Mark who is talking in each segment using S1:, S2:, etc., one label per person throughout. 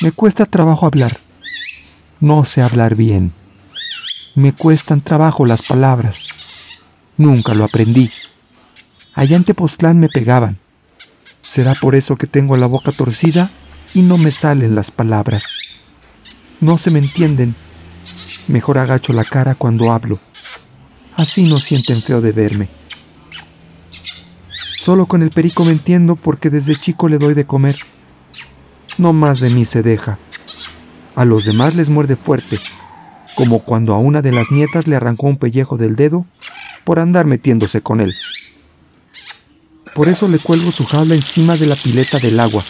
S1: Me cuesta trabajo hablar. No sé hablar bien. Me cuestan trabajo las palabras. Nunca lo aprendí. Allá en Tepoztlán me pegaban. ¿Será por eso que tengo la boca torcida y no me salen las palabras? No se me entienden. Mejor agacho la cara cuando hablo. Así no sienten feo de verme. Solo con el perico me entiendo porque desde chico le doy de comer. No más de mí se deja. A los demás les muerde fuerte, como cuando a una de las nietas le arrancó un pellejo del dedo por andar metiéndose con él. Por eso le cuelgo su jaula encima de la pileta del agua,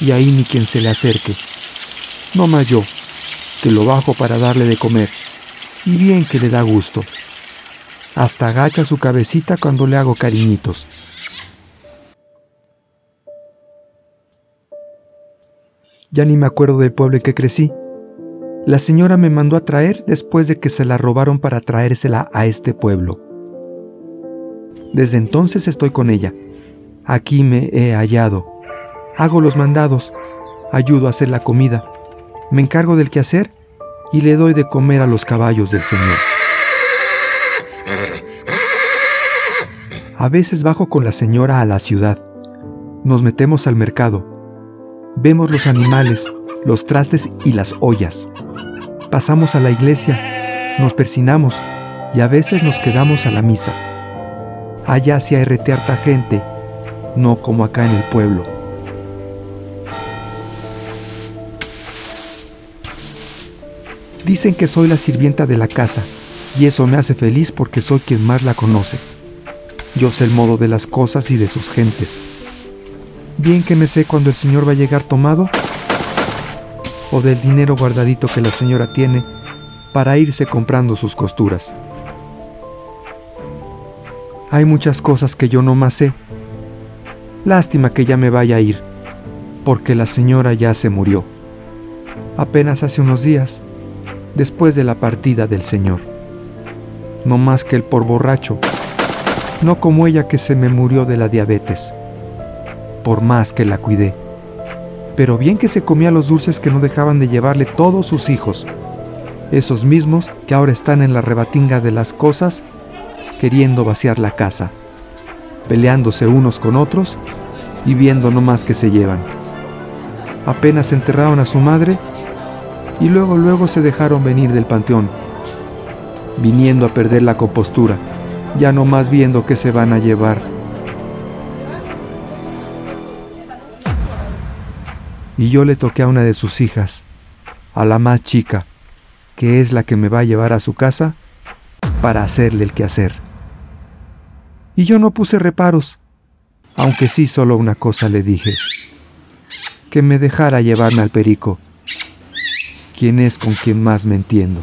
S1: y ahí ni quien se le acerque. No más yo, que lo bajo para darle de comer, y bien que le da gusto. Hasta agacha su cabecita cuando le hago cariñitos. Ya ni me acuerdo del pueblo en que crecí. La señora me mandó a traer después de que se la robaron para traérsela a este pueblo. Desde entonces estoy con ella. Aquí me he hallado. Hago los mandados, ayudo a hacer la comida, me encargo del quehacer y le doy de comer a los caballos del Señor. A veces bajo con la señora a la ciudad. Nos metemos al mercado. Vemos los animales, los trastes y las ollas. Pasamos a la iglesia, nos persinamos y a veces nos quedamos a la misa. Allá se arrete harta gente, no como acá en el pueblo. Dicen que soy la sirvienta de la casa, y eso me hace feliz porque soy quien más la conoce. Yo sé el modo de las cosas y de sus gentes. Bien que me sé cuando el señor va a llegar tomado o del dinero guardadito que la señora tiene para irse comprando sus costuras. Hay muchas cosas que yo no más sé. Lástima que ya me vaya a ir, porque la señora ya se murió. Apenas hace unos días, después de la partida del Señor. No más que el por borracho, no como ella que se me murió de la diabetes, por más que la cuidé. Pero bien que se comía los dulces que no dejaban de llevarle todos sus hijos, esos mismos que ahora están en la rebatinga de las cosas queriendo vaciar la casa, peleándose unos con otros y viendo no más que se llevan. Apenas enterraron a su madre y luego luego se dejaron venir del panteón, viniendo a perder la compostura, ya no más viendo que se van a llevar. Y yo le toqué a una de sus hijas, a la más chica, que es la que me va a llevar a su casa para hacerle el quehacer y yo no puse reparos, aunque sí solo una cosa le dije, que me dejara llevarme al perico, quien es con quien más me entiendo.